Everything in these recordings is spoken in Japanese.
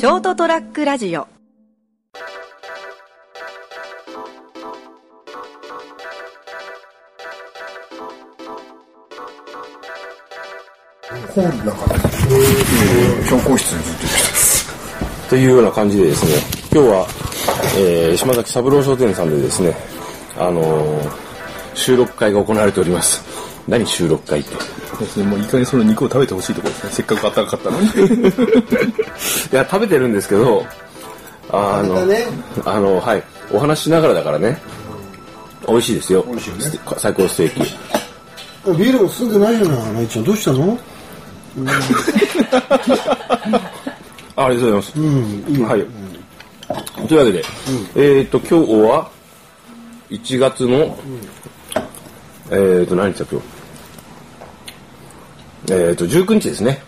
ショートトラックラジオホールの中で、室にずっとい。というような感じでですね、今日は、えー島崎三郎商店さんでですね、あのー収録会が行われております。何収録会って。そうですね、もういい加減その肉を食べてほしいところですね。せっかく暖かかったのに。いや、食べてるんですけど、あの、あの、はい、お話ししながらだからね、美味しいですよ。美味しいよね最高ステーキ。ビールも済んでないじゃない、花井ちゃん。どうしたの？あ ありがとうございます。うん、いいよはい。というわけで、えっ、と、今日は、1月の、えっ、と、何日だ今日。えっ、と、19日ですね。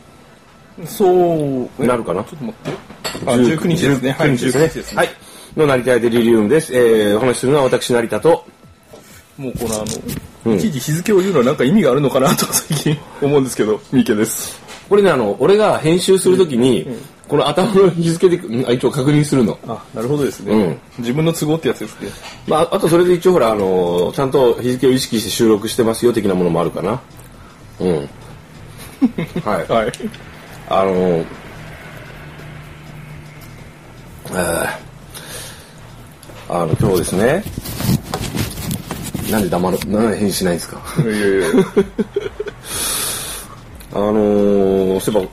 そう、なるかな？ちょっと待って。あ、19日ですね。はい、19 19日ですね。はい。の成田デリリウムです。えー、お話しするのは私、成田と、もうこのあの、いちいち日付を言うのはなんか意味があるのかなと最近思うんですけど、三池です。これね、あの、俺が編集するときに、この頭の日付で、一応確認するの。あ、なるほどですね。うん自分の都合ってやつですね。まあ、あとそれで一応ほら、あの、ちゃんと日付を意識して収録してますよ、的なものもあるかな。うん。はい。はい。あの、えーあの、今日ですね、なんで黙る、なんで返事しないんですか？いやいやいや。あのー、そういえ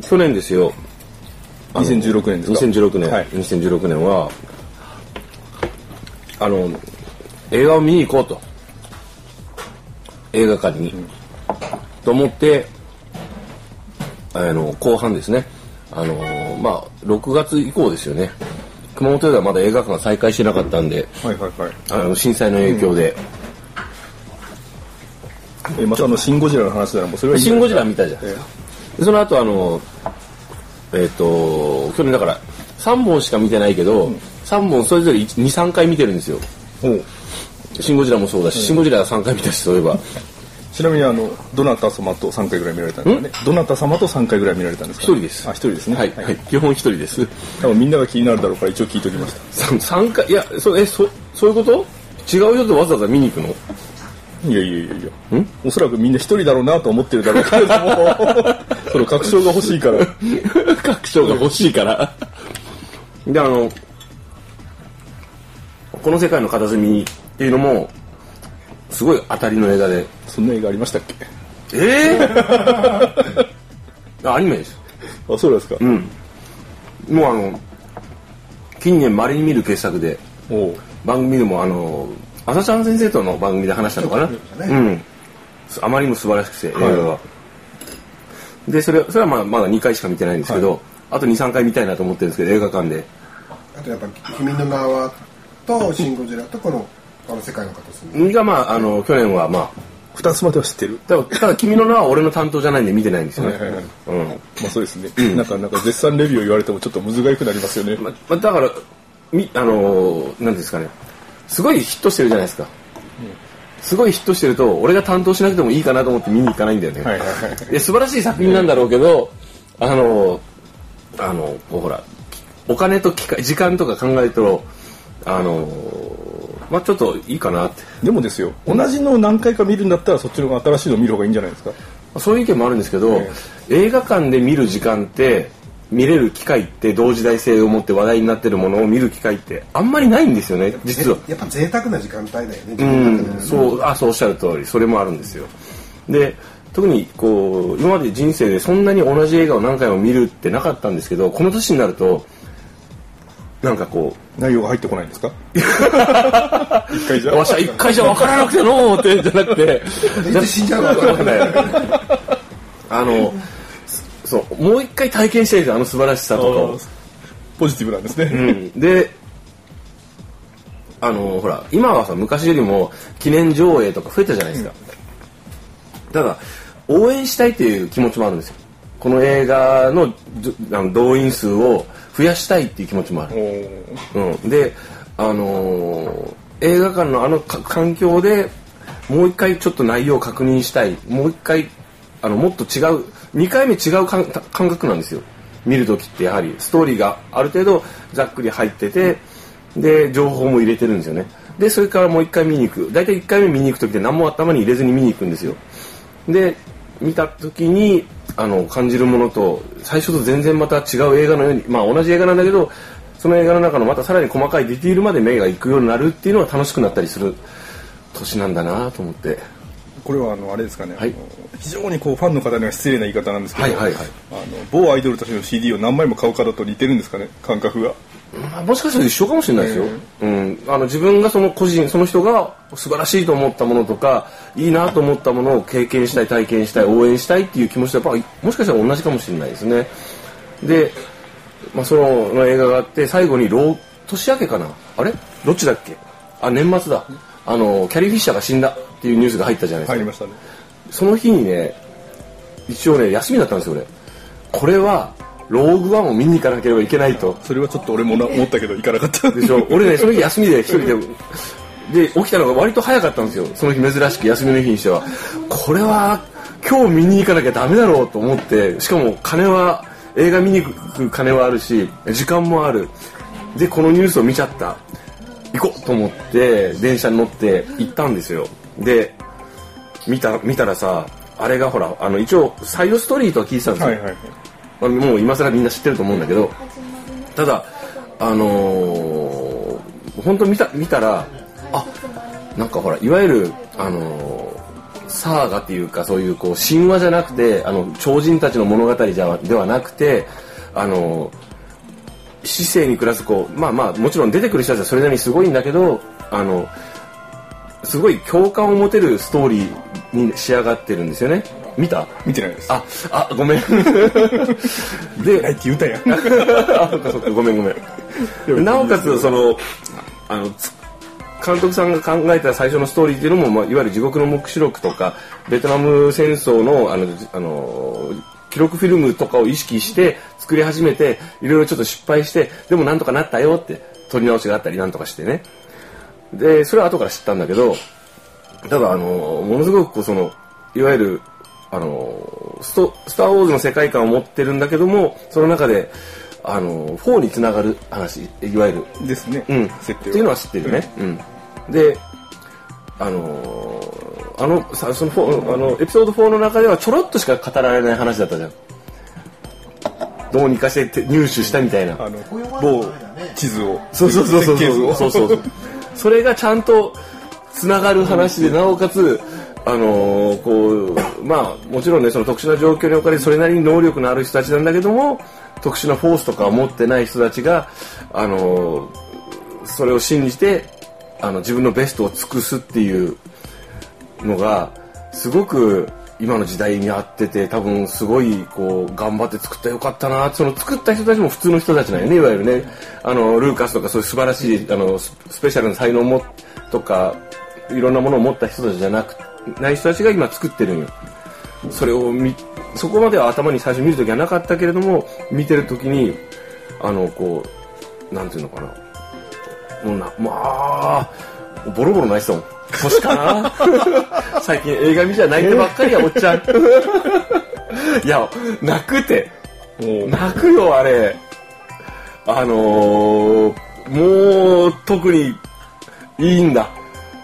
ば、去年ですよ。あの2016年ですか？2016年、はい2016年は、あの、映画を見に行こうと。映画館に。と思って、あの、後半ですね。あのー、まあ、6月以降ですよね。熊本ではまだ映画館が再開してなかったんで、はいはいはい。あの震災の影響で、え、またあの、シン・ゴジラの話ならもうそれはシン・ゴジラ見たじゃないですか。でその後あの、えっ、と、去年だから3本しか見てないけど、3本それぞれ2、3回見てるんですよ。シン・ゴジラもそうだし、シン・ゴジラは3回見たし、そういえば。ちなみにあの、どなた様と3回ぐらい見られたんですかね？どなた様と3回ぐらい見られたんですか、一人ですあ、一人ですね。はい、はい、基本1人です。多分みんなが気になるだろうから一応聞いておきました。3, 回、いや、そえそ、そういうこと？違う人とわざわざ見に行くの？いやいやいやいや。おそらくみんな一人だろうなと思ってるだろうけれども、その確証が欲しいから。確証が欲しいから。で、あの、この世界の片隅っていうのも、すごい当たりの映画で。そんな映画ありましたっけ？ええ アニメです。あ、そうですか。うん。もうあの、近年稀に見る傑作で、番組でもあの、朝ちゃん先生との番組で話したのかな？うん。あまりにも素晴らしくて、映画が。で、それ、それはまあまだ2回しか見てないんですけど、あと2、3回見たいなと思ってるんですけど、映画館で。あとやっぱ、君の名はと、シン・ゴジラと、この、この世界の片隅。がまあ、あの、去年はまあ、二つまでは知ってる。ただ、ただ君の名は俺の担当じゃないんで見てないんですよね。はいはいはいうん。まあそうですね。なんか、なんか絶賛レビューを言われてもちょっとむずがゆくなりますよね。ままだから、み、あのー、なんですかね。すごいヒットしてるじゃないですか。すごいヒットしてると、俺が担当しなくてもいいかなと思って見に行かないんだよね。はいはい素晴らしい作品なんだろうけど、あの、あの、ほら、お金と機会、時間とか考えると、あの、まあちょっといいかなって。でもですよ、同じのを何回か見るんだったらそっちの方が新しいのを見る方がいいんじゃないですか。そういう意見もあるんですけど、え映画館で見る時間って、見れる機会って同時代性を持って話題になってるものを見る機会ってあんまりないんですよね、実は。やっぱ贅沢な時間帯だよね、自うん、そう、あ、そうおっしゃる通り、それもあるんですよ。で、特にこう、今まで人生でそんなに同じ映画を何回も見るってなかったんですけど、この年になると、なんかこ内容が入ってこないんですか？一回じゃう、わしは一回じゃ分からなくてのーって、じゃなくて、いつ死んじゃうか分 かんない。あの、そう、もう一回体験したいんですよ、あの素晴らしさとかを。ポジティブなんですね。うん、であのほら今はさ昔よりも記念上映とか増えたじゃないですか、ただ応援したいっていう気持ちもあるんですよ。この映画のあの動員数を増やしたいっていう気持ちもある、うん、であのー映画館のあのか環境でもう一回ちょっと内容を確認したい。もう一回あのもっと違う2回目違う感覚なんですよ。見るときってやはりストーリーがある程度ざっくり入っててで情報も入れてるんですよね。でそれからもう一回見に行く。大体1回目見に行く時って何も頭に入れずに見に行くんですよ。で見た時にあの感じるものと最初と全然また違う映画のようにまあ同じ映画なんだけどその映画の中のまたさらに細かいディティールまで目が行くようになるっていうのが楽しくなったりする年なんだなと思って。これはあのあれですかね、はい。非常にこうファンの方には失礼な言い方なんですけど、はいはいはい。あの某アイドルたちの CD を何枚も買う方と似てるんですかね感覚がまあもしかしたら一緒かもしれないですよ、うん、あの自分がその個人その人が素晴らしいと思ったものとかいいなと思ったものを経験したい体験したい応援したいっていう気持ちとやっぱもしかしたら同じかもしれないですね。で、まあ、そのの映画があって最後に老年明けかな？あれ？どっちだっけ？あ年末だあのキャリー・フィッシャーが死んだっていうニュースが入ったじゃないですか、入りましたね。その日にね一応ね休みだったんですよ俺。これはローグワンを見に行かなければいけないと。それはちょっと俺もな思ったけど行かなかった。でしょ。俺ねその日休みで一人で。で起きたのが割と早かったんですよ。その日珍しく休みの日にしては。これは今日見に行かなきゃダメだろうと思って。しかも金は映画見に行く金はあるし時間もある。でこのニュースを見ちゃった行こうと思って電車に乗って行ったんですよ。で見た見たらさあれがほらあの一応サイドストーリーとは聞いてたんですよ、はいはいはい。まあ、もう今更みんな知ってると思うんだけどただあのー本当見た見たらあなんかほらいわゆるあのーサーガっていうかそういうこう神話じゃなくてあの超人たちの物語じゃではなくてあのー市政に暮らすこうまあまあもちろん出てくる人たちはそれなりにすごいんだけどあのすごい共感を持てるストーリーに仕上がってるんですよね。見た？見てないです。あ、あ、ごめん。で、ないって言うたやん。あ、そっかそっか、ごめんごめん。なおかつ、その、あの、つ監督さんが考えた最初のストーリーっていうのも、まあ、いわゆる地獄の黙示録とか、ベトナム戦争の、あの、あの、記録フィルムとかを意識して作り始めて、いろいろちょっと失敗して、でもなんとかなったよって、撮り直しがあったりなんとかしてね。で、それは後から知ったんだけど、ただ、あの、ものすごくこう、その、いわゆる、あの、スト、スター・ウォーズの世界観を持ってるんだけども、その中で、あの、4につながる話、いわゆる、ですね、うん、設定っていうのは知ってるね。うん。で、あのーあの、さその4、あの、エピソード4の中ではちょろっとしか語られない話だったじゃん。どうにかしてて入手したみたいな。あの某地図をそうそうそうそうそうそうそうそれがちゃんとつながる話でなおかつあのーこうまあもちろんねその特殊な状況に置かれてそれなりに能力のある人たちなんだけども特殊なフォースとかを持ってない人たちがあのーそれを信じてあの自分のベストを尽くすっていうのがすごく今の時代に合ってて多分すごいこう頑張って作ったらよかったなその作った人たちも普通の人たちなんよねいわゆるね。あのルーカスとかそういう素晴らしいあのススペシャルな才能もとかいろんなものを持った人たちじゃなくない人たちが今作ってるんよ。それを見そこまでは頭に最初見るときはなかったけれども見てるときにあのこうなんていうのかな。もうなまあボロボロ泣いてたもん。年かな？最近映画見ちゃ泣いてばっかりやおっちゃん。いや泣くて。泣くよあれ。あのー、もう特にいいんだ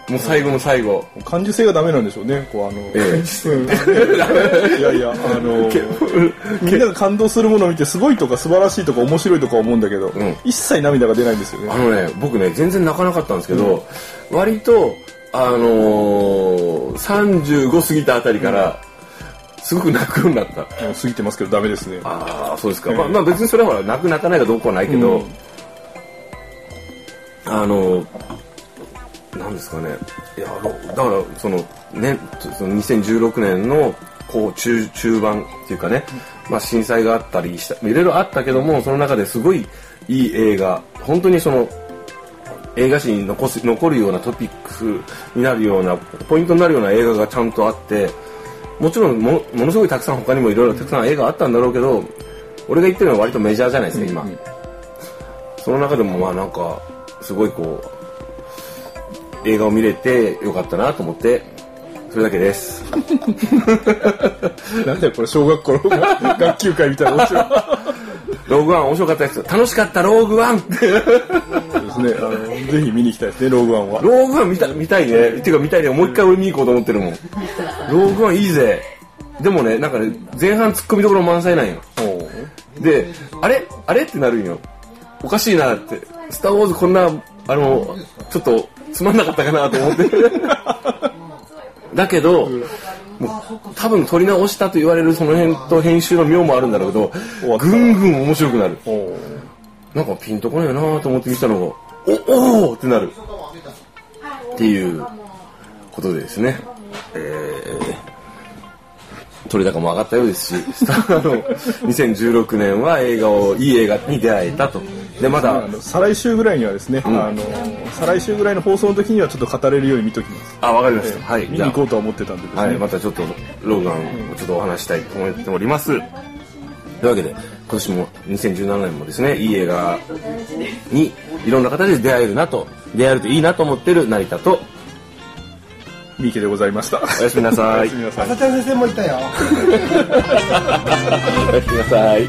もう最後の最後。感受性がダメなんでしょうね。こうあの、え いやいやあの みんなが感動するものを見てすごいとか素晴らしいとか面白いとか思うんだけど、ん。一切涙が出ないんですよね。あのね、僕ね、全然泣かなかったんですけど、割と、あのー、35過ぎたあたりから、すごく泣くようになった。過ぎてますけどダメですね。ああ、そうですか。まあ、まあ別にそれはほら、泣く泣かないかどうかはないけど、うん。あのー、なんですかね。いや、だから、その、ね、その2016年の、こう、中、中盤っていうかね、まあ震災があったりした、いろいろあったけども、その中ですごいいい映画、本当にその、映画史に残す残るようなトピックスになるようなポイントになるような映画がちゃんとあってもちろんもものすごいたくさん他にもいろいろたくさん映画あったんだろうけど俺が言ってるのは割とメジャーじゃないですか今、その中でもまあなんかすごいこう映画を見れてよかったなと思ってそれだけです。なんだよこれ小学校の学級会みたいなローグワン面白かったです楽しかったローグワン。そうですね。あのぜひ見に行きたいですねローグワンは。ローグワン見た見たいね。っていうか見たいね。もう一回俺見に行こうと思ってるもん。ローグワンいいぜ。でもねなんかね前半ツッコミどころ満載なんよ。であれ？あれ？ってなるんよ。おかしいなって「スター・ウォーズ」こんなあのちょっとつまんなかったかなと思って。だけど、もう多分撮り直したと言われるその辺と編集の妙もあるんだろうけどぐんぐん面白くなる。なんかピンとこないなと思って見たのがおおーってなる。っていうことでですね。えー、取れ高も上がったようですしスターの2016年は映画をいい映画に出会えたとでまだ再来週ぐらいにはですね、あの再来週ぐらいの放送の時にはちょっと語れるように見ときます、あわかりました。はい。見に行こうとは思ってたんでですね、はい、またちょっとローガンをちょっとお話したいと思っております。というわけで、今年も2017年もですね、いい映画にいろんな形で出会えるなと、出会えるといいなと思ってる成田と、三池でございました。おやすみなさい。おやすみなさい。朝ちゃん先生もいたよ。おやすみなさい。